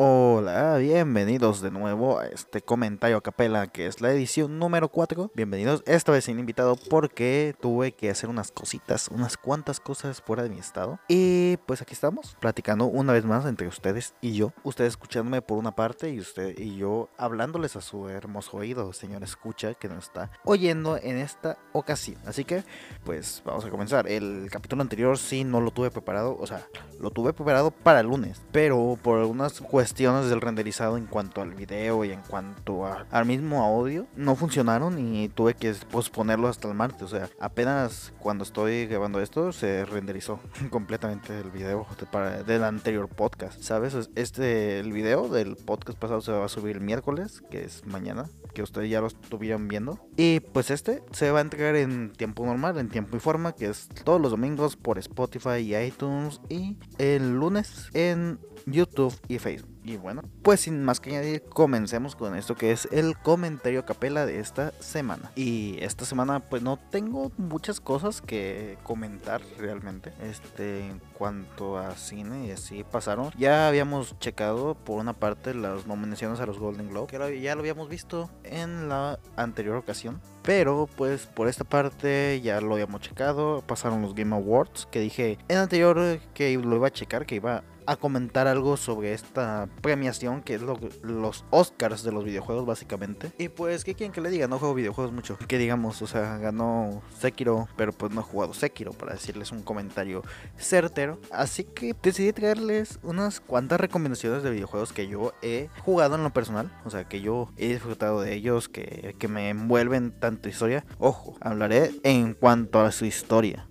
Oh. Hola, bienvenidos de nuevo a este comentario a capela que es la edición número 4. Bienvenidos, esta vez sin invitado porque tuve que hacer unas cositas, unas cuantas cosas fuera de mi estado. Y pues aquí estamos, platicando una vez más entre ustedes y yo. Ustedes escuchándome por una parte y usted y yo hablándoles a su hermoso oído, señor escucha, que nos está oyendo en esta ocasión. Así que, pues vamos a comenzar. El capítulo anterior sí no lo tuve preparado, o sea, lo tuve preparado para el lunes, pero por algunas cuestiones cuestiones del renderizado en cuanto al video y en cuanto al mismo audio no funcionaron y tuve que posponerlo hasta el martes. O sea, apenas cuando estoy grabando esto se renderizó completamente el video para, del anterior podcast. ¿Sabes? Este, el video del podcast pasado se va a subir el miércoles, que es mañana, que ustedes ya lo estuvieron viendo. Y pues este se va a entregar en tiempo normal, en tiempo y forma, que es todos los domingos por Spotify y iTunes y el lunes en YouTube y Facebook. Y bueno, pues sin más que añadir, comencemos con esto que es el comentario capela de esta semana. Y esta semana pues no tengo muchas cosas que comentar realmente. Este, en cuanto a cine y así pasaron. Ya habíamos checado por una parte las nominaciones a los Golden Globe, que ya lo habíamos visto en la anterior ocasión. Pero pues por esta parte ya lo habíamos checado. Pasaron los Game Awards, que dije en anterior que lo iba a checar, que iba a comentar algo sobre esta premiación que es lo, los Oscars de los videojuegos básicamente. Y pues, ¿qué quieren que le diga? No juego videojuegos mucho. Que digamos, o sea, ganó Sekiro, pero pues no he jugado Sekiro para decirles un comentario certero. Así que decidí traerles unas cuantas recomendaciones de videojuegos que yo he jugado en lo personal. O sea, que yo he disfrutado de ellos, que, que me envuelven tanto historia. Ojo, hablaré en cuanto a su historia.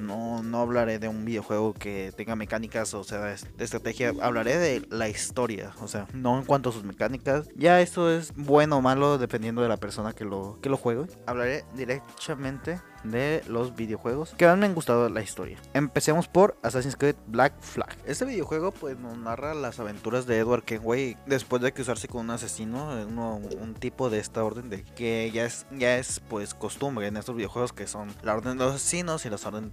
No, no hablaré de un videojuego que tenga mecánicas, o sea, de estrategia. Hablaré de la historia, o sea, no en cuanto a sus mecánicas. Ya esto es bueno o malo dependiendo de la persona que lo, que lo juegue. Hablaré directamente de los videojuegos que más me han gustado la historia. Empecemos por Assassin's Creed Black Flag. Este videojuego pues nos narra las aventuras de Edward Kenway después de cruzarse con un asesino, un tipo de esta orden de que ya es ya es pues costumbre en estos videojuegos que son la orden de los asesinos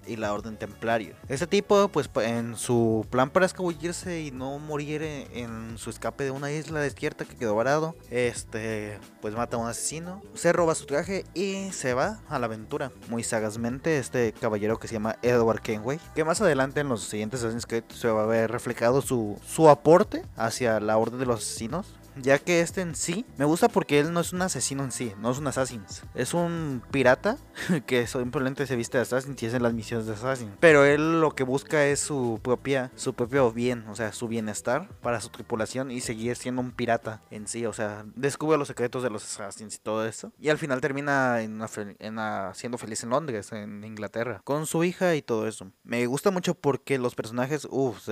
y la orden templario. Este tipo pues en su plan para escabullirse y no morir en su escape de una isla desierta que quedó varado, este pues mata a un asesino, se roba su traje y se va a la aventura muy sagazmente este caballero que se llama Edward Kenway, que más adelante en los siguientes Assassin's Creed se va a ver reflejado su, su aporte hacia la Orden de los Asesinos ya que este en sí me gusta porque él no es un asesino en sí, no es un assassin. Es un pirata que simplemente se viste de assassin y hace las misiones de assassin. Pero él lo que busca es su propia, su propio bien, o sea, su bienestar para su tripulación y seguir siendo un pirata en sí, o sea, descubre los secretos de los assassins y todo eso. Y al final termina en siendo feliz en Londres, en Inglaterra, con su hija y todo eso. Me gusta mucho porque los personajes, uff,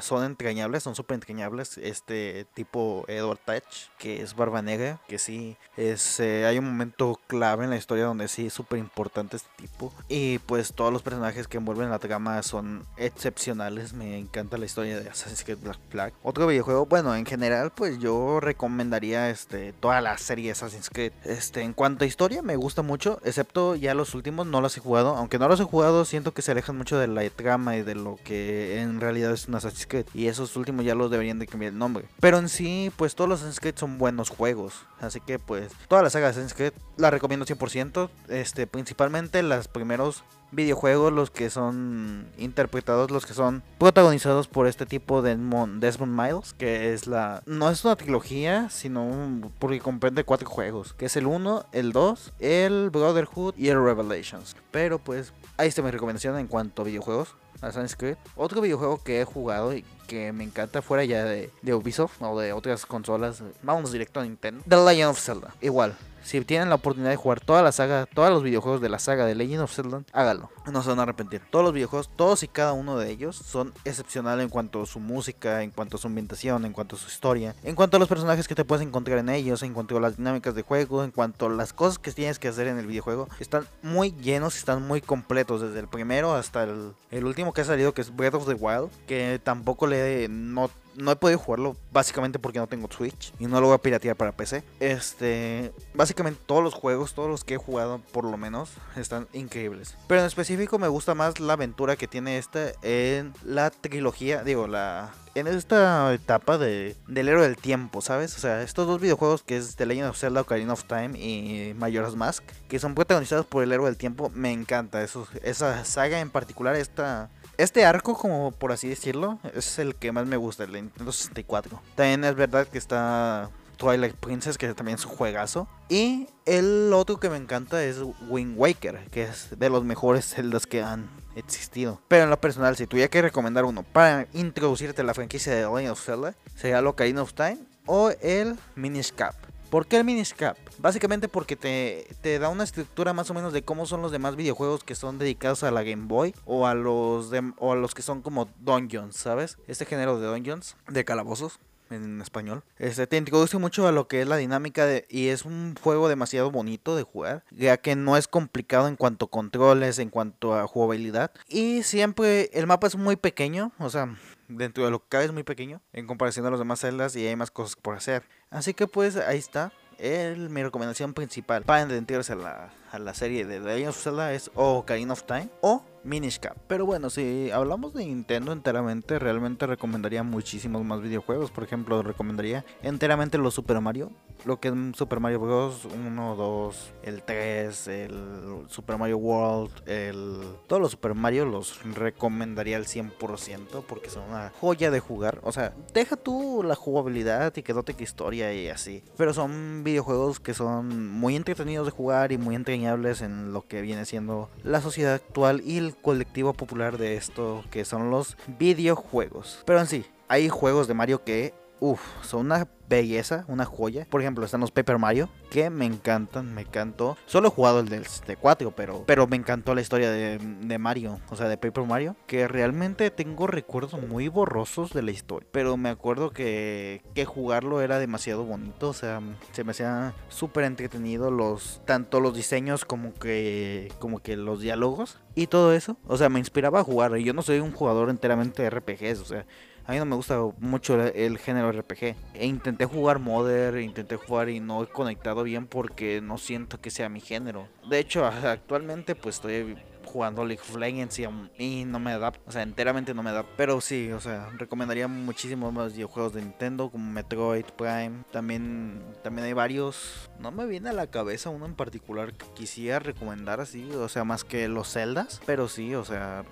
son entrañables, son súper entrañables. Este tipo Edward Touch, que es Barba Negra, que sí, es, eh, hay un momento clave en la historia donde sí es súper importante este tipo. Y pues todos los personajes que envuelven la trama son excepcionales. Me encanta la historia de Assassin's Creed Black Flag. Otro videojuego, bueno, en general, pues yo recomendaría este, toda la serie Assassin's Creed. Este, en cuanto a historia, me gusta mucho, excepto ya los últimos, no los he jugado. Aunque no los he jugado, siento que se alejan mucho de la trama y de lo que en realidad es un Assassin's Creed. Y esos últimos ya los deberían de cambiar el nombre. Pero en sí, pues todos los Assassin's Creed son buenos juegos. Así que pues toda la saga de Assassin's Creed la recomiendo 100%. Este, principalmente los primeros videojuegos, los que son interpretados, los que son protagonizados por este tipo de Desmond, Miles, que es la... No es una trilogía, sino porque comprende cuatro juegos, que es el 1, el 2, el Brotherhood y el Revelations. Pero pues ahí está mi recomendación en cuanto a videojuegos. Assassin's Creed. Otro videojuego que he jugado y que me encanta fuera ya de, de Ubisoft o de otras consolas, vamos directo a Nintendo. The Legend of Zelda. Igual, si tienen la oportunidad de jugar toda la saga, todos los videojuegos de la saga de Legend of Zelda, hágalo. No se van a arrepentir. Todos los videojuegos, todos y cada uno de ellos son excepcionales en cuanto a su música, en cuanto a su ambientación, en cuanto a su historia, en cuanto a los personajes que te puedes encontrar en ellos, en cuanto a las dinámicas de juego, en cuanto a las cosas que tienes que hacer en el videojuego. Están muy llenos, están muy completos, desde el primero hasta el, el último que ha salido, que es Breath of the Wild, que tampoco le no no he podido jugarlo básicamente porque no tengo Switch y no lo voy a piratear para PC. Este, básicamente todos los juegos, todos los que he jugado por lo menos, están increíbles. Pero en específico me gusta más la aventura que tiene esta en la trilogía, digo, la en esta etapa de, del héroe del tiempo, ¿sabes? O sea, estos dos videojuegos que es The Legend of Zelda Ocarina of Time y Majora's Mask, que son protagonizados por el héroe del tiempo, me encanta. Eso, esa saga en particular, esta, este arco, como por así decirlo, es el que más me gusta, el de Nintendo 64. También es verdad que está Twilight Princess, que también es un juegazo. Y el otro que me encanta es Wind Waker, que es de los mejores celdas que han existido. Pero en lo personal, si tuviera que recomendar uno para introducirte a la franquicia de The Legend of Zelda, sería el Ocarina of Time o el Minish Cap. ¿Por qué el Minish Cap? Básicamente porque te, te, da una estructura más o menos de cómo son los demás videojuegos que son dedicados a la Game Boy o a los, o a los que son como dungeons, ¿sabes? Este género de dungeons, de calabozos en español. Este te introduce mucho a lo que es la dinámica de, y es un juego demasiado bonito de jugar, ya que no es complicado en cuanto a controles, en cuanto a jugabilidad y siempre el mapa es muy pequeño, o sea, dentro de lo que cabe es muy pequeño en comparación a los demás celdas y hay más cosas por hacer. Así que pues ahí está. Mi recomendación principal para adentrarse a la, la serie de The of Zelda es Ocarina of Time o Minish Cap. Pero bueno, si hablamos de Nintendo enteramente, realmente recomendaría muchísimos más videojuegos. Por ejemplo, recomendaría enteramente los Super Mario. Lo que es Super Mario Bros. 1, 2, el 3, el Super Mario World, el... Todos los Super Mario los recomendaría al 100% porque son una joya de jugar. O sea, deja tú la jugabilidad y que no te historia y así. Pero son videojuegos que son muy entretenidos de jugar y muy entrañables en lo que viene siendo la sociedad actual y colectivo popular de esto que son los videojuegos. Pero en sí, hay juegos de Mario que, uff, son una belleza, una joya. Por ejemplo, están los Paper Mario, que me encantan, me encantó. Solo he jugado el del 4, pero, pero me encantó la historia de, de, Mario, o sea, de Paper Mario, que realmente tengo recuerdos muy borrosos de la historia. Pero me acuerdo que, que jugarlo era demasiado bonito, o sea, se me hacía súper entretenido los, tanto los diseños como que, como que los diálogos y todo eso. O sea, me inspiraba a jugar. Y yo no soy un jugador enteramente de RPGs, o sea, a mí no me gusta mucho el, género RPG. E intenté jugar Modern, intenté jugar y no he conectado bien porque no siento que sea mi género. De hecho, actualmente pues estoy jugando League of Legends y, no me da, o sea, enteramente no me da. Pero sí, o sea, recomendaría muchísimos más videojuegos de Nintendo como Metroid Prime. También, también hay varios. No me viene a la cabeza uno en particular que quisiera recomendar así, o sea, más que los Zeldas. Pero sí, o sea,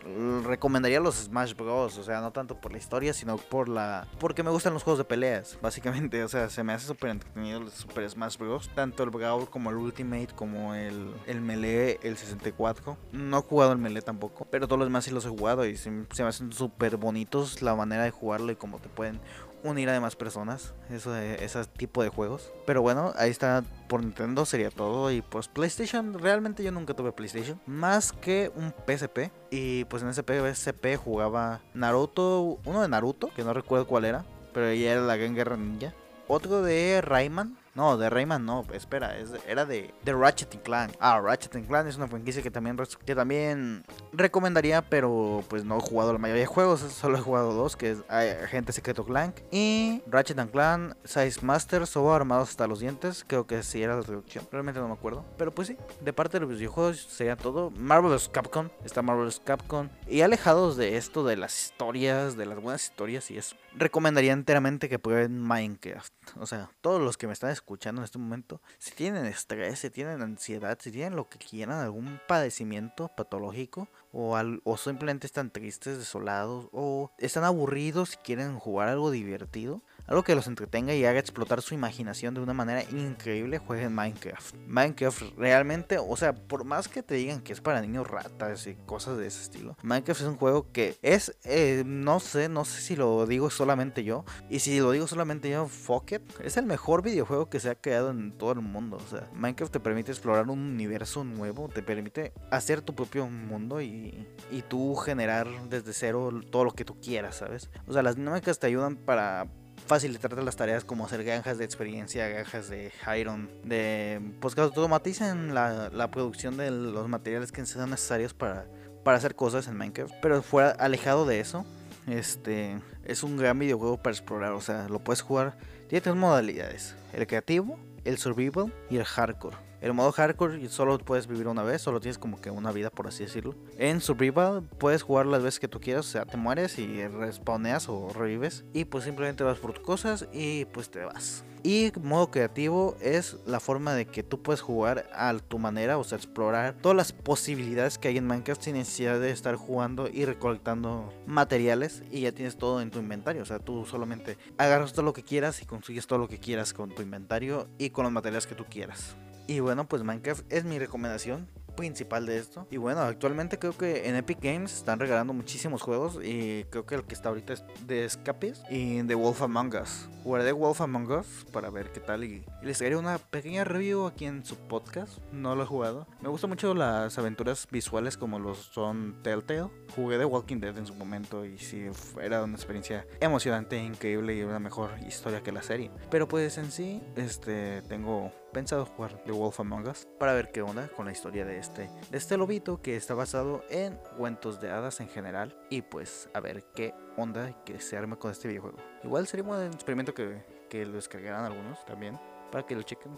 recomendaría los Smash Bros. O sea, no tanto por la historia, sino por la. Porque me gustan los juegos de peleas, básicamente. O sea, se me hace súper entretenido el Super Smash Bros. Tanto el Brawl como el Ultimate, como el, el Melee, el 64. No jugado el Melee tampoco, pero todos los demás sí los he jugado y se, me hacen súper bonitos la manera de jugarlo y cómo te pueden unir a demás personas, eso ese tipo de juegos. Pero bueno, ahí está por Nintendo sería todo y pues PlayStation, realmente yo nunca tuve PlayStation, más que un PSP y pues en ese PSP jugaba Naruto, uno de Naruto, que no recuerdo cuál era, pero ya era la Gran Guerra Ninja. Otro de Rayman, no, de Rayman no, espera, es era de, de Ratchet Clank. Ah, Ratchet Clank es una franquicia que también, recomendaría, pero pues no he jugado la mayoría de juegos, solo he jugado dos, que es Agente Secreto Clank y Ratchet Clank Size Masters o Armados hasta los dientes, creo que sí era la traducción, realmente no me acuerdo. Pero pues sí, de parte de los videojuegos sería todo. Marvelous Capcom, está Marvelous Capcom. Y alejados de esto, de las historias, de las buenas historias y eso, recomendaría enteramente que prueben Minecraft. O sea, todos los que me están escuchando en este momento, si tienen estrés, si tienen ansiedad, si tienen lo que quieran, algún padecimiento patológico, o, o simplemente están tristes, desolados, o están aburridos y quieren jugar algo divertido, algo que los entretenga y haga explotar su imaginación de una manera increíble, jueguen Minecraft. Minecraft realmente, o sea, por más que te digan que es para niños ratas y cosas de ese estilo, Minecraft es un juego que es, eh, no sé, no sé si lo digo solamente yo, y si lo digo solamente yo, fuck it, es el mejor videojuego que se ha creado en todo el mundo. O sea, Minecraft te permite explorar un universo nuevo, te permite hacer tu propio mundo y, y tú generar desde cero todo lo que tú quieras, ¿sabes? O sea, las dinámicas te ayudan para facilitarte las tareas como hacer granjas de experiencia, granjas de Iron, de pues que automaticen la, la producción de los materiales que sean necesarios para, para hacer cosas en Minecraft. Pero fuera alejado de eso, este es un gran videojuego para explorar, o sea, lo puedes jugar, tiene tres modalidades, el creativo, el survival y el hardcore. El modo hardcore solo puedes vivir una vez, solo tienes como que una vida por así decirlo. En survival puedes jugar las veces que tú quieras, o sea, te mueres y respawneas o revives y pues simplemente vas por tus cosas y pues te vas. Y modo creativo es la forma de que tú puedes jugar a tu manera, o sea, explorar todas las posibilidades que hay en Minecraft sin necesidad de estar jugando y recolectando materiales y ya tienes todo en tu inventario. O sea, tú solamente agarras todo lo que quieras y consigues todo lo que quieras con tu inventario y con los materiales que tú quieras. Y bueno, pues Minecraft es mi recomendación principal de esto. Y bueno, actualmente creo que en Epic Games están regalando muchísimos juegos y creo que el que está ahorita es de Escapes y The Wolf Among Us. Jugaré The Wolf Among Us para ver qué tal y, les haré una pequeña review aquí en su podcast. No lo he jugado. Me gustan mucho las aventuras visuales como los son Telltale. Jugué The Walking Dead en su momento y sí, era una experiencia emocionante, increíble y una mejor historia que la serie. Pero pues en sí, este, tengo pensado jugar The Wolf Among Us para ver qué onda con la historia de este, de este lobito que está basado en cuentos de hadas en general y pues a ver qué onda que se arme con este videojuego. Igual sería un experimento que, que lo descargarán algunos también para que lo chequen.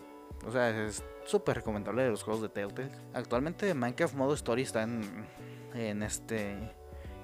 O sea, es súper recomendable de los juegos de Telltale. Actualmente Minecraft Modo Story está en, en este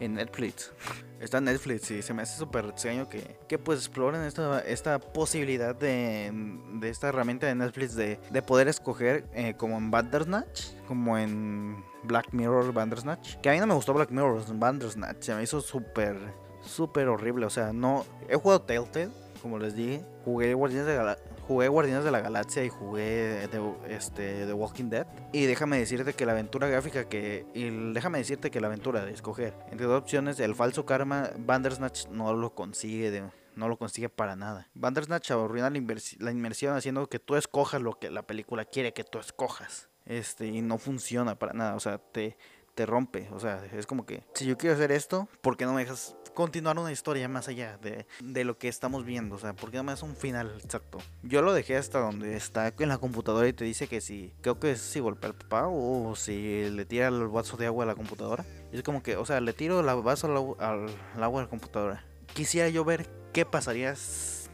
en Netflix. Está en Netflix y se me hace súper extraño que, que pues exploren esta, esta posibilidad de, de esta herramienta de Netflix de, de poder escoger eh, como en Bandersnatch, como en Black Mirror Bandersnatch. Que a mí no me gustó Black Mirror Bandersnatch, se me hizo súper, súper horrible. O sea, no... He jugado Telltale, como les dije. Jugué Guardianes de, jugué Guardianes de la Galaxia y jugué este, The Walking Dead. Y déjame decirte que la aventura gráfica que. Y déjame decirte que la aventura de escoger entre dos opciones, el falso karma, Bandersnatch no lo consigue no lo consigue para nada. Bandersnatch arruina la, la, inmersión haciendo que tú escojas lo que la película quiere que tú escojas. Este, y no funciona para nada. O sea, te, te rompe. O sea, es como que si yo quiero hacer esto, ¿por qué no me dejas continuar una historia más allá de, de lo que estamos viendo? O sea, ¿por qué no me das un final exacto? Yo lo dejé hasta donde está en la computadora y te dice que si, creo que es si golpea al papá o si le tira el vaso de agua a la computadora. es como que, o sea, le tiro el vaso al, al agua a la computadora. Quisiera yo ver qué pasaría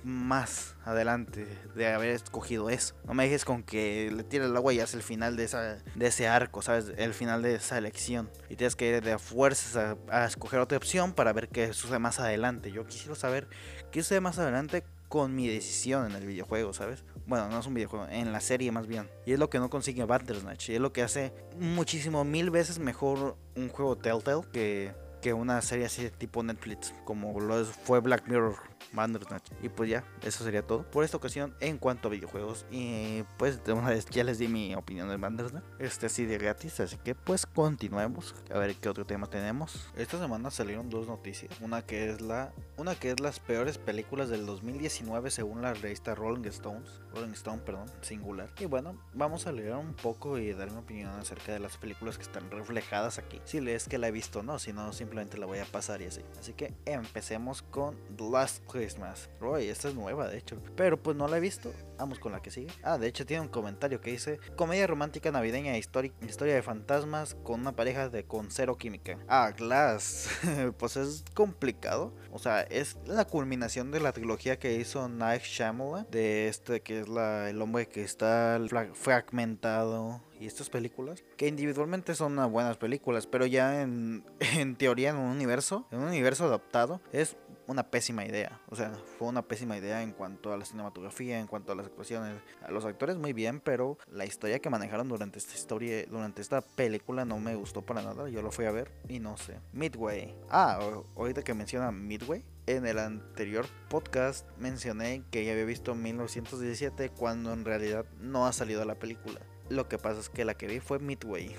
más adelante de haber escogido eso. No me dejes con que le tire el agua y hace el final de, esa, de ese arco, ¿sabes? El final de esa elección. Y tienes que ir de fuerzas a, escoger otra opción para ver qué sucede más adelante. Yo quisiera saber qué sucede más adelante con mi decisión en el videojuego, ¿sabes? Bueno, no es un videojuego, en la serie más bien. Y es lo que no consigue Bandersnatch. Y es lo que hace muchísimo, mil veces mejor un juego Telltale que, que una serie así tipo Netflix, como lo fue Black Mirror Bandersnatch. Y pues ya, eso sería todo por esta ocasión en cuanto a videojuegos. Y pues de una vez ya les di mi opinión de Bandersnatch. Este así de gratis, así que pues continuemos. A ver qué otro tema tenemos. Esta semana salieron dos noticias. Una que es la una que es las peores películas del 2019 según la revista Rolling Stones. Rolling Stone, perdón, singular. Y bueno, vamos a leer un poco y dar mi opinión acerca de las películas que están reflejadas aquí. Si lees que la he visto no, si no simplemente la voy a pasar y así. Así que empecemos con The Last Christmas. Roy, esta es nueva, de hecho. Pero pues no la he visto. Vamos con la que sigue. Ah, de hecho tiene un comentario que dice: Comedia romántica navideña e historia de fantasmas con una pareja de con cero química. Ah, Glass. pues es complicado. O sea, es la culminación de la trilogía que hizo Night Shyamalan. De este que es la, el hombre que está fragmentado y estas películas, que individualmente son unas buenas películas, pero ya en, en teoría en un universo, en un universo adaptado, es una pésima idea. O sea, fue una pésima idea en cuanto a la cinematografía, en cuanto a las actuaciones. Los actores muy bien, pero la historia que manejaron durante esta historia, durante esta película no me gustó para nada. Yo lo fui a ver y no sé. Midway. Ah, ahorita que menciona Midway. En el anterior podcast mencioné que ya había visto 1917 cuando en realidad no ha salido la película. Lo que pasa es que la que vi fue Midway.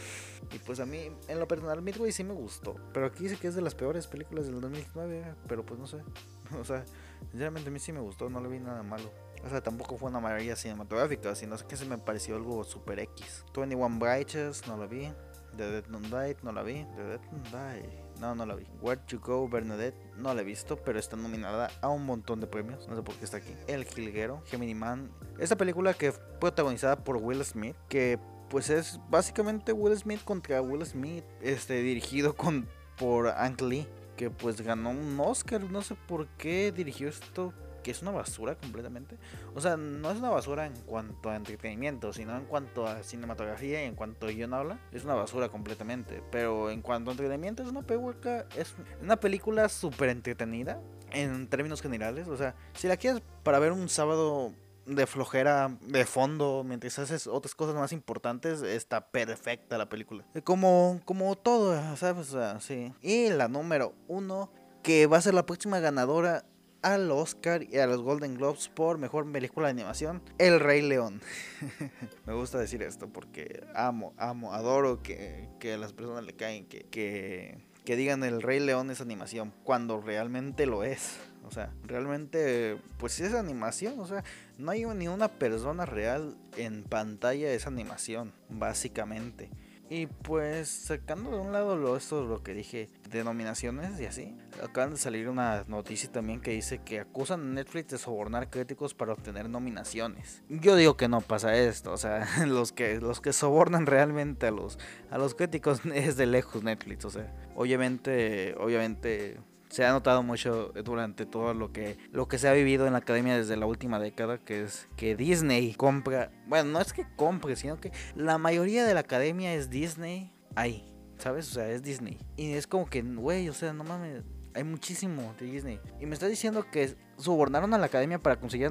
Y pues a mí, en lo personal, Midway sí me gustó. Pero aquí dice que es de las peores películas del 2009. Pero pues no sé. O sea, sinceramente a mí sí me gustó. No le vi nada malo. O sea, tampoco fue una maravilla cinematográfica. Sino que se me pareció algo super X. 21 Righteous, no la vi. The Dead Don't Die, no la vi. The Dead Don't. No, no la vi. Where to Go, Bernadette, no la he visto, pero está nominada a un montón de premios. No sé por qué está aquí. El Jilguero, Gemini Man. Esta película que fue protagonizada por Will Smith, que pues es básicamente Will Smith contra Will Smith, este, dirigido con, por Ang Lee. que pues ganó un Oscar, no sé por qué dirigió esto que es una basura completamente. O sea, no es una basura en cuanto a entretenimiento, sino en cuanto a cinematografía y en cuanto a guion habla, es una basura completamente. Pero en cuanto a entretenimiento, es una película, es una película súper entretenida en términos generales. O sea, si la quieres para ver un sábado de flojera de fondo mientras haces otras cosas más importantes, está perfecta la película. Como, como todo, ¿sabes? O sea, sí. Y la número uno, que va a ser la próxima ganadora al Oscar y a los Golden Globes por mejor película de animación, El Rey León. Me gusta decir esto porque amo, amo, adoro que, que a las personas le caen que, que, que digan El Rey León es animación cuando realmente lo es. O sea, realmente, pues es animación. O sea, no hay ni una persona real en pantalla esa animación, básicamente. Y pues sacando de un lado lo, esto lo que dije, denominaciones y así, acaban de salir una noticia también que dice que acusan a Netflix de sobornar críticos para obtener nominaciones. Yo digo que no pasa esto, o sea, los que los que sobornan realmente a los a los críticos es de lejos Netflix, o sea, obviamente obviamente se ha notado mucho durante todo lo que lo que se ha vivido en la academia desde la última década, que es que Disney compra, bueno, no es que compre, sino que la mayoría de la academia es Disney ahí, ¿sabes? O sea, es Disney. Y es como que, güey, o sea, no mames, hay muchísimo de Disney. Y me está diciendo que sobornaron a la academia para conseguir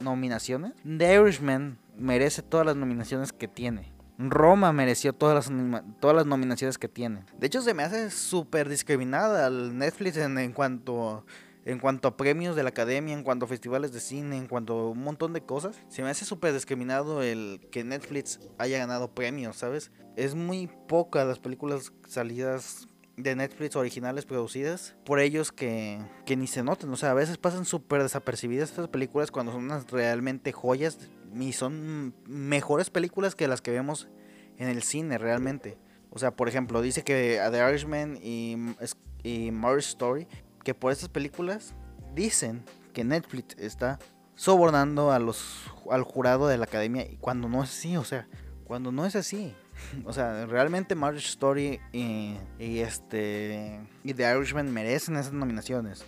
nominaciones. The Irishman merece todas las nominaciones que tiene. Roma mereció todas las, todas las nominaciones que tiene. De hecho, se me hace súper discriminada al Netflix en, cuanto en cuanto a premios de la academia, en cuanto a festivales de cine, en cuanto a un montón de cosas. Se me hace súper discriminado el que Netflix haya ganado premios, ¿sabes? Es muy poca las películas salidas de Netflix originales producidas por ellos que, que ni se notan. O sea, a veces pasan súper desapercibidas estas películas cuando son unas realmente joyas y son mejores películas que las que vemos en el cine realmente. O sea, por ejemplo, dice que The Irishman y, y Marriage Story, que por estas películas dicen que Netflix está sobornando a los al jurado de la academia y cuando no es así, o sea, cuando no es así. O sea, realmente Marriage Story y, y este y The Irishman merecen esas nominaciones.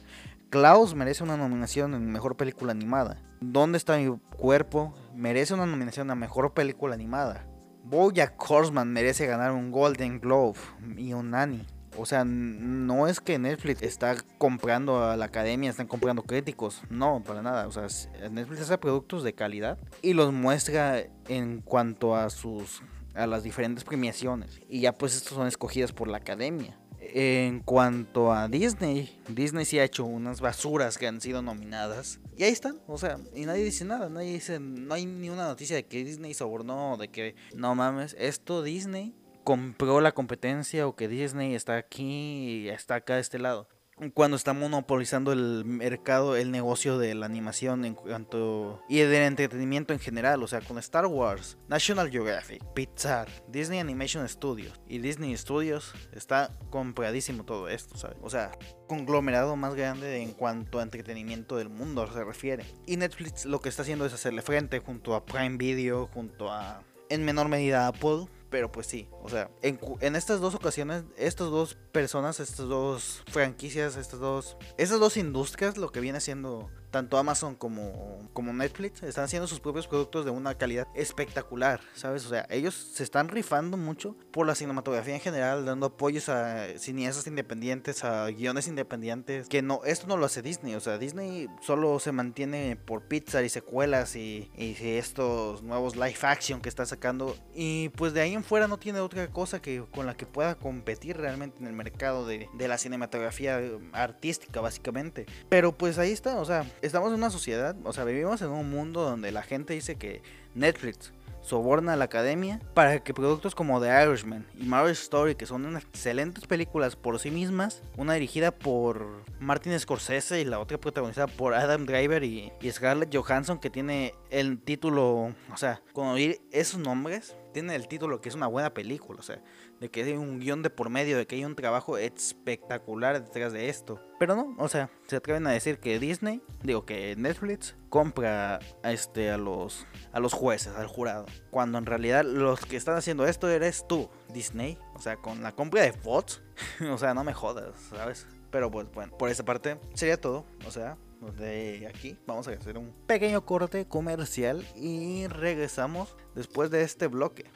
Klaus merece una nominación en Mejor Película Animada. ¿Dónde está mi cuerpo? Merece una nominación a Mejor Película Animada. Bojack Horseman merece ganar un Golden Globe y un Annie. O sea, no es que Netflix está comprando a la academia, están comprando críticos. No, para nada. O sea, Netflix hace productos de calidad y los muestra en cuanto a sus a las diferentes premiaciones. Y ya pues estos son escogidas por la academia. En cuanto a Disney, Disney sí ha hecho unas basuras que han sido nominadas. Y ahí están, o sea, y nadie dice nada, nadie dice, no hay ni una noticia de que Disney sobornó, de que no mames, esto Disney compró la competencia o que Disney está aquí y está acá de este lado cuando está monopolizando el mercado, el negocio de la animación en cuanto y del entretenimiento en general, o sea, con Star Wars, National Geographic, Pixar, Disney Animation Studios y Disney Studios está compradísimo todo esto, ¿sabes? O sea, conglomerado más grande en cuanto a entretenimiento del mundo se refiere. Y Netflix lo que está haciendo es hacerle frente junto a Prime Video, junto a en menor medida Apple pero pues sí, o sea, en, estas dos ocasiones, estas dos personas, estas dos franquicias, estas dos, estas dos industrias, lo que viene siendo tanto Amazon como, como Netflix están haciendo sus propios productos de una calidad espectacular, ¿sabes? O sea, ellos se están rifando mucho por la cinematografía en general, dando apoyos a cineastas independientes, a guiones independientes, que no, esto no lo hace Disney, o sea, Disney solo se mantiene por pizza y secuelas y, y estos nuevos live action que está sacando, y pues de ahí en fuera no tiene otra cosa que con la que pueda competir realmente en el mercado de, de la cinematografía artística, básicamente. Pero pues ahí está, o sea, estamos en una sociedad, o sea, vivimos en un mundo donde la gente dice que Netflix soborna a la academia para que productos como The Irishman y Marriage Story, que son excelentes películas por sí mismas, una dirigida por Martin Scorsese y la otra protagonizada por Adam Driver y, y Scarlett Johansson, que tiene el título, o sea, con oír esos nombres, tiene el título que es una buena película, o sea, de que hay un guion de por medio, de que hay un trabajo espectacular detrás de esto. Pero no, o sea, se atreven a decir que Disney, digo que Netflix compra a este a los a los jueces, al jurado, cuando en realidad los que están haciendo esto eres tú, Disney, o sea, con la compra de Fox, o sea, no me jodas, ¿sabes? Pero pues bueno, por esa parte sería todo. O sea, de aquí vamos a hacer un pequeño corte comercial y regresamos después de este bloque.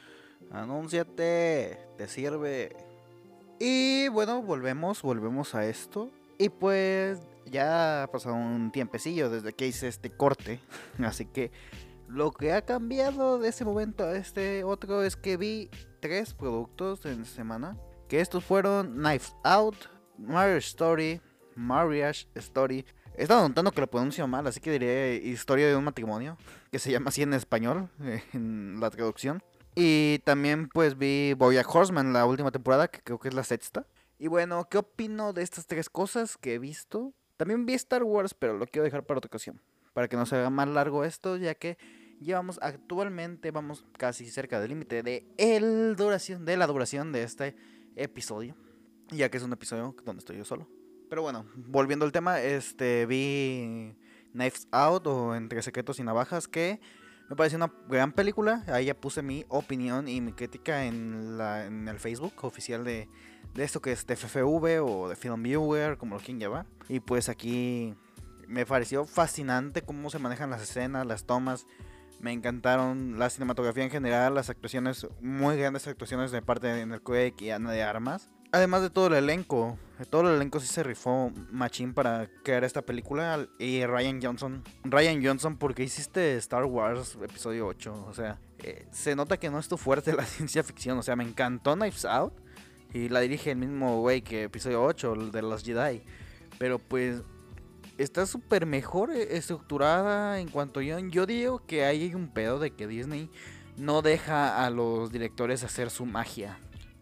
Anúnciate, te sirve. Y bueno, volvemos, volvemos a esto. Y pues ya ha pasado un tiempecillo desde que hice este corte. Así que lo que ha cambiado de ese momento a este otro es que vi tres productos en semana. Que estos fueron Knives Out, Marriage Story, Marriage Story. He estado notando que lo pronuncio mal, así que diré Historia de un matrimonio, que se llama así en español, en la traducción. Y también pues vi Boya Horseman, la última temporada, que creo que es la sexta. Y bueno, ¿qué opino de estas tres cosas que he visto? También vi Star Wars, pero lo quiero dejar para otra ocasión. Para que no se haga más largo esto, ya que llevamos actualmente, vamos casi cerca del límite de, de la duración de este episodio. Ya que es un episodio donde estoy yo solo. Pero bueno, volviendo al tema, este vi Knives Out o Entre Secretos y Navajas, que me parece una gran película. Ahí ya puse mi opinión y mi crítica en, la, en el Facebook oficial de, de esto que es de FFV o de Film Viewer, como lo quien llamar. Y pues aquí me pareció fascinante cómo se manejan las escenas, las tomas. Me encantaron la cinematografía en general, las actuaciones, muy grandes actuaciones de parte de Craig y Ana de Armas. Además de todo el elenco, todo el elenco sí se rifó machín para crear esta película. Y Ryan Johnson, Ryan Johnson, porque hiciste Star Wars episodio 8? O sea, eh, se nota que no es tu fuerte la ciencia ficción. O sea, me encantó Knives Out. Y la dirige el mismo güey que episodio 8, el de los Jedi. Pero pues está súper mejor estructurada en cuanto yo... Yo digo que hay un pedo de que Disney no deja a los directores hacer su magia.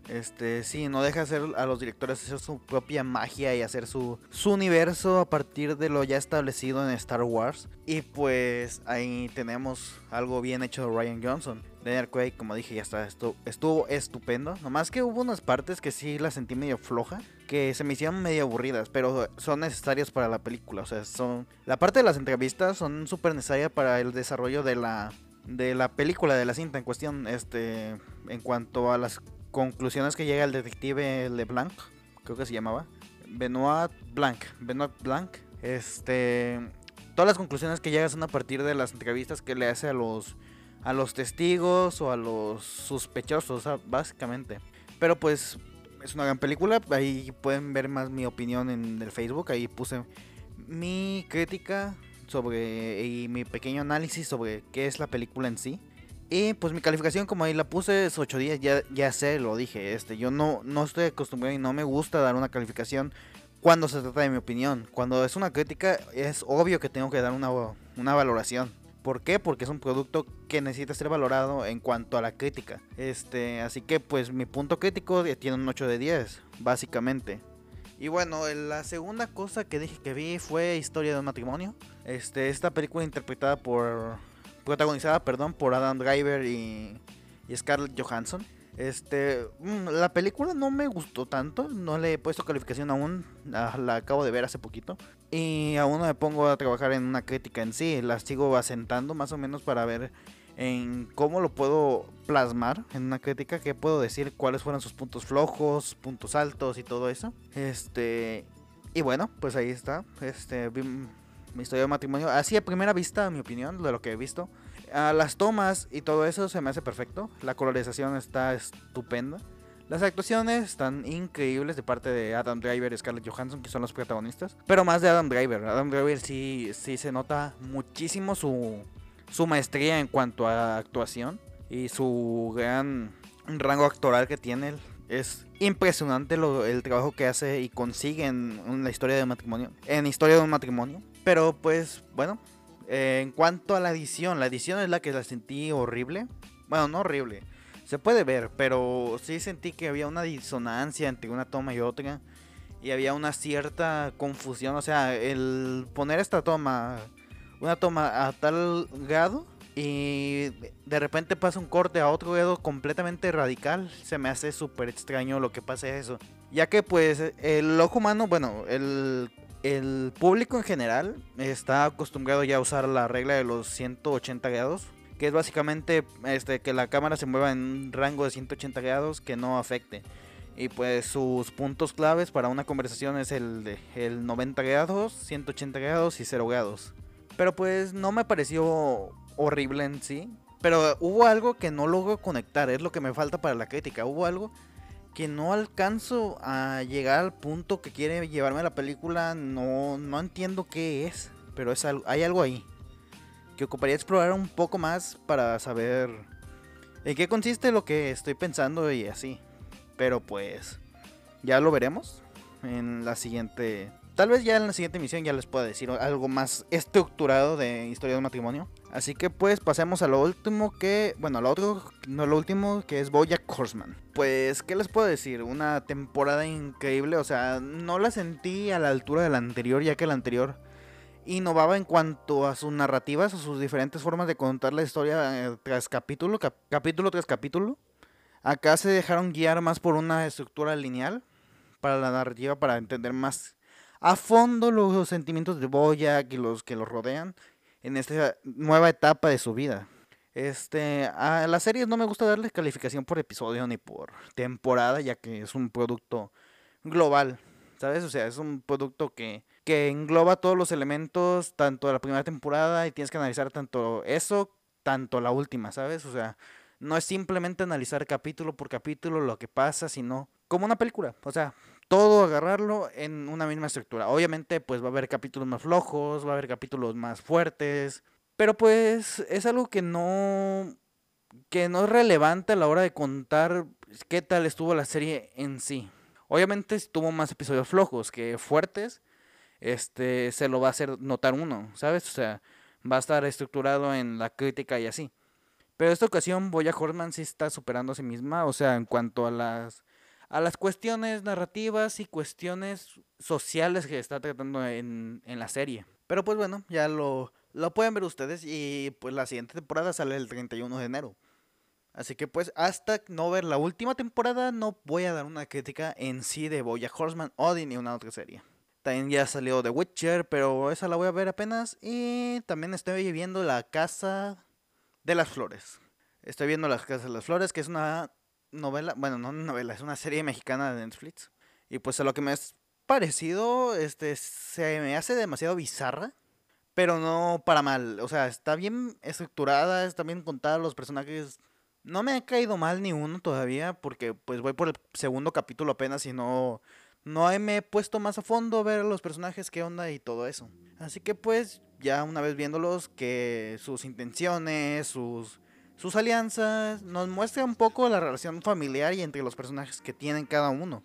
Este, sí, no deja hacer a los directores hacer su propia magia y hacer su, su universo a partir de lo ya establecido en Star Wars. Y pues ahí tenemos algo bien hecho de Ryan Johnson. Daniel Craig, como dije, ya está, estuvo, estupendo. Nomás que hubo unas partes que sí la sentí medio floja, que se me hicieron medio aburridas, pero son necesarias para la película. O sea, son. La parte de las entrevistas son súper necesarias para el desarrollo de la. De la película, de la cinta en cuestión, este, en cuanto a las conclusiones que llega el detective LeBlanc, creo que se llamaba, Benoit Blanc, Benoit Blanc, este, todas las conclusiones que llegas son a partir de las entrevistas que le hace a los, a los testigos o a los sospechosos, básicamente. Pero pues es una gran película, ahí pueden ver más mi opinión en el Facebook, ahí puse mi crítica sobre y mi pequeño análisis sobre qué es la película en sí. Y pues mi calificación, como ahí la puse, es 8 días, ya, ya sé, lo dije. Este, yo no, no estoy acostumbrado y no me gusta dar una calificación cuando se trata de mi opinión. Cuando es una crítica, es obvio que tengo que dar una, una valoración. ¿Por qué? Porque es un producto que necesita ser valorado en cuanto a la crítica. Este, así que pues mi punto crítico tiene un 8 de 10, básicamente. Y bueno, la segunda cosa que dije que vi fue Historia de un matrimonio. Este, esta película interpretada por protagonizada, perdón, por Adam Driver y, Scarlett Johansson. Este, mm, la película no me gustó tanto, no le he puesto calificación aún, la, acabo de ver hace poquito. Y aún no me pongo a trabajar en una crítica en sí, la sigo asentando más o menos para ver en cómo lo puedo plasmar en una crítica, qué puedo decir, cuáles fueron sus puntos flojos, puntos altos y todo eso. Este, y bueno, pues ahí está. Este, mi historia de matrimonio. Así a primera vista, mi opinión, de lo que he visto. las tomas y todo eso se me hace perfecto. La colorización está estupenda. Las actuaciones están increíbles de parte de Adam Driver y Scarlett Johansson, que son los protagonistas. Pero más de Adam Driver. Adam Driver sí, sí se nota muchísimo su, su maestría en cuanto a actuación y su gran rango actoral que tiene. Es impresionante lo, el trabajo que hace y consigue en, la historia de matrimonio. En historia de un matrimonio. Pero pues bueno, eh, en cuanto a la edición, la edición es la que la sentí horrible. Bueno, no horrible. Se puede ver, pero sí sentí que había una disonancia entre una toma y otra. Y había una cierta confusión. O sea, el poner esta toma, una toma a tal grado y de repente pasa un corte a otro dedo completamente radical. Se me hace súper extraño lo que pasa eso. Ya que pues el ojo humano, bueno, el, el público en general está acostumbrado ya a usar la regla de los 180 grados. Que es básicamente este, que la cámara se mueva en un rango de 180 grados que no afecte. Y pues sus puntos claves para una conversación es el el 90 grados, 180 grados y 0 grados. Pero pues no me pareció horrible en sí. Pero hubo algo que no logro conectar, es lo que me falta para la crítica. Hubo algo que no alcanzo a llegar al punto que quiere llevarme la película. No, no entiendo qué es, pero es hay algo ahí que ocuparía explorar un poco más para saber en qué consiste lo que estoy pensando y así. Pero pues ya lo veremos en la siguiente Tal vez ya en la siguiente emisión ya les pueda decir algo más estructurado de historia de un matrimonio. Así que pues pasemos a lo último que, bueno, a lo otro, no lo último que es Boya Horseman. Pues, ¿qué les puedo decir? Una temporada increíble, o sea, no la sentí a la altura de la anterior, ya que la anterior innovaba en cuanto a sus narrativas, a sus diferentes formas de contar la historia eh, tras capítulo, capítulo tras capítulo. Acá se dejaron guiar más por una estructura lineal para la narrativa, para entender más a fondo los sentimientos de Boyack y los que lo rodean en esta nueva etapa de su vida. Este, a las series no me gusta darle calificación por episodio ni por temporada, ya que es un producto global, ¿sabes? O sea, es un producto que, que engloba todos los elementos, tanto de la primera temporada, y tienes que analizar tanto eso, tanto la última, ¿sabes? O sea, no es simplemente analizar capítulo por capítulo lo que pasa, sino como una película. O sea, todo agarrarlo en una misma estructura. Obviamente, pues va a haber capítulos más flojos, va a haber capítulos más fuertes, pero pues es algo que no que no es relevante a la hora de contar qué tal estuvo la serie en sí. Obviamente tuvo más episodios flojos que fuertes, este se lo va a hacer notar uno, ¿sabes? O sea, va a estar estructurado en la crítica y así. Pero esta ocasión Boya Horman sí está superando a sí misma, o sea, en cuanto a las a las cuestiones narrativas y cuestiones sociales que está tratando en, en la serie. Pero pues bueno, ya lo, lo pueden ver ustedes y pues la siguiente temporada sale el 31 de enero. Así que pues hasta no ver la última temporada no voy a dar una crítica en sí de Boya Horseman, Odin y una otra serie. También ya salió The Witcher, pero esa la voy a ver apenas. Y también estoy viendo La Casa de las Flores. Estoy viendo La Casa de las Flores, que es una novela, bueno, no novela, es una serie mexicana de Netflix. Y pues a lo que me es parecido, este, se me hace demasiado bizarra, pero no para mal. O sea, está bien estructurada, está bien contada, los personajes... No me ha caído mal ni uno todavía, porque pues voy por el segundo capítulo apenas y no... No me he puesto más a fondo a ver los personajes, qué onda y todo eso. Así que pues ya una vez viéndolos, que sus intenciones, sus sus alianzas, nos muestra un poco la relación familiar y entre los personajes que tienen cada uno.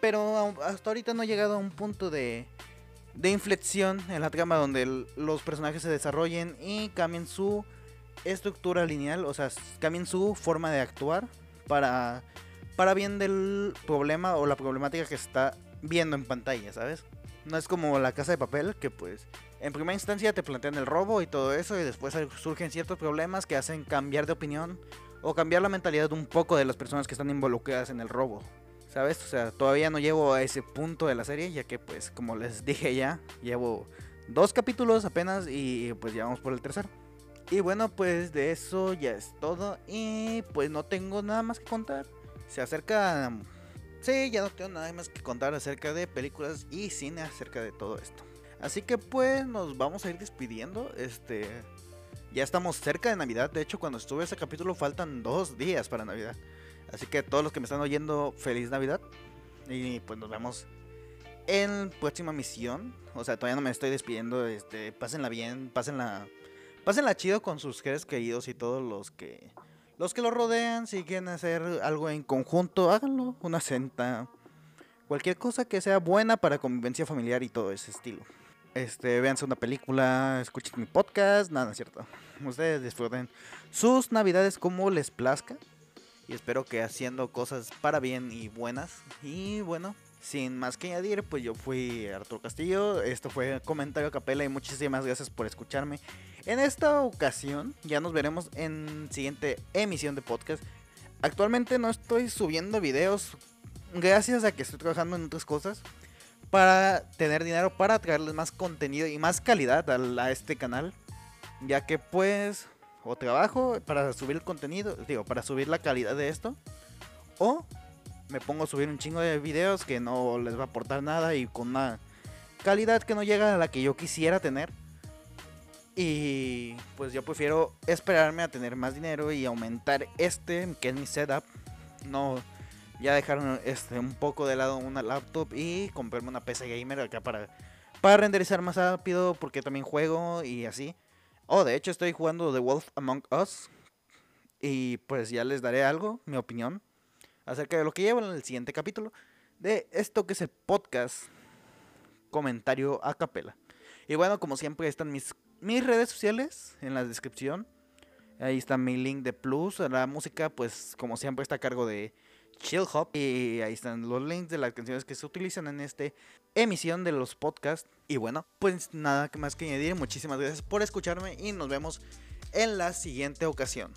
Pero hasta ahorita no ha llegado a un punto de, de inflexión en la trama donde los personajes se desarrollen y cambien su estructura lineal, o sea, cambien su forma de actuar para, para bien del problema o la problemática que se está viendo en pantalla, ¿sabes? No es como la casa de papel que pues en primera instancia te plantean el robo y todo eso y después surgen ciertos problemas que hacen cambiar de opinión o cambiar la mentalidad un poco de las personas que están involucradas en el robo. ¿Sabes? O sea, todavía no llevo a ese punto de la serie ya que pues como les dije ya, llevo dos capítulos apenas y pues ya vamos por el tercero. Y bueno, pues de eso ya es todo y pues no tengo nada más que contar. Se acerca... Sí, ya no tengo nada más que contar acerca de películas y cine acerca de todo esto. Así que pues nos vamos a ir despidiendo. Este. Ya estamos cerca de Navidad. De hecho, cuando estuve ese capítulo faltan dos días para Navidad. Así que todos los que me están oyendo, feliz Navidad. Y pues nos vemos en próxima misión. O sea, todavía no me estoy despidiendo. Este, pásenla bien, pásenla. Pásenla chido con sus seres queridos y todos los que. Los que lo rodean, si quieren hacer algo en conjunto, háganlo. Una centa. Cualquier cosa que sea buena para convivencia familiar y todo ese estilo. Este, véanse una película, escuchen mi podcast, nada, cierto. Ustedes disfruten sus navidades como les plazca. Y espero que haciendo cosas para bien y buenas. Y bueno, sin más que añadir, pues yo fui Arturo Castillo. Esto fue Comentario Capela y muchísimas gracias por escucharme. En esta ocasión ya nos veremos en siguiente emisión de podcast. Actualmente no estoy subiendo videos gracias a que estoy trabajando en otras cosas para tener dinero para traerles más contenido y más calidad a, este canal. Ya que pues o trabajo para subir el contenido, digo, para subir la calidad de esto. O me pongo a subir un chingo de videos que no les va a aportar nada y con una calidad que no llega a la que yo quisiera tener. Y pues yo prefiero esperarme a tener más dinero y aumentar este, que es mi setup. No, ya dejar este, un poco de lado una laptop y comprarme una PC gamer acá para, para renderizar más rápido porque también juego y así. Oh, de hecho estoy jugando The Wolf Among Us. Y pues ya les daré algo, mi opinión, acerca de lo que llevo en el siguiente capítulo de esto que es el podcast comentario a capela. Y bueno, como siempre están mis, mis redes sociales en la descripción. Ahí está mi link de plus. La música, pues como siempre, está a cargo de Chill Hop. Y ahí están los links de las canciones que se utilizan en esta emisión de los podcasts. Y bueno, pues nada más que añadir. Muchísimas gracias por escucharme y nos vemos en la siguiente ocasión.